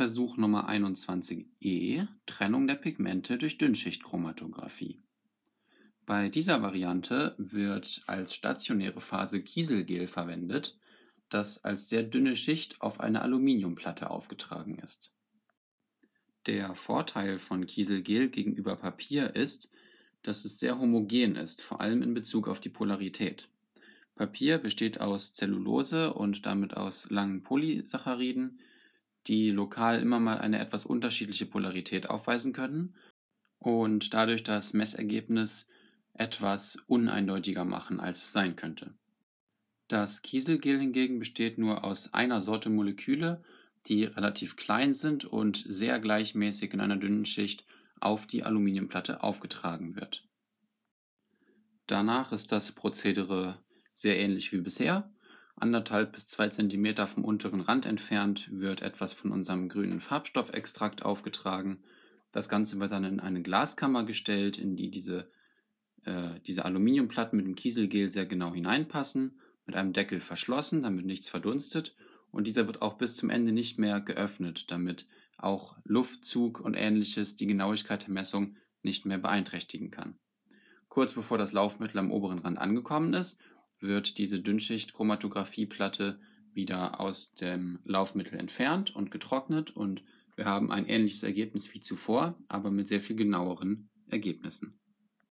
Versuch Nummer 21e Trennung der Pigmente durch Dünnschichtchromatographie. Bei dieser Variante wird als stationäre Phase Kieselgel verwendet, das als sehr dünne Schicht auf eine Aluminiumplatte aufgetragen ist. Der Vorteil von Kieselgel gegenüber Papier ist, dass es sehr homogen ist, vor allem in Bezug auf die Polarität. Papier besteht aus Zellulose und damit aus langen Polysacchariden, die lokal immer mal eine etwas unterschiedliche Polarität aufweisen können und dadurch das Messergebnis etwas uneindeutiger machen, als es sein könnte. Das Kieselgel hingegen besteht nur aus einer Sorte Moleküle, die relativ klein sind und sehr gleichmäßig in einer dünnen Schicht auf die Aluminiumplatte aufgetragen wird. Danach ist das Prozedere sehr ähnlich wie bisher anderthalb bis zwei Zentimeter vom unteren Rand entfernt wird etwas von unserem grünen Farbstoffextrakt aufgetragen. Das Ganze wird dann in eine Glaskammer gestellt, in die diese, äh, diese Aluminiumplatten mit dem Kieselgel sehr genau hineinpassen, mit einem Deckel verschlossen, damit nichts verdunstet. Und dieser wird auch bis zum Ende nicht mehr geöffnet, damit auch Luftzug und ähnliches die Genauigkeit der Messung nicht mehr beeinträchtigen kann. Kurz bevor das Laufmittel am oberen Rand angekommen ist, wird diese Dünnschicht-Chromatographieplatte wieder aus dem Laufmittel entfernt und getrocknet und wir haben ein ähnliches Ergebnis wie zuvor, aber mit sehr viel genaueren Ergebnissen.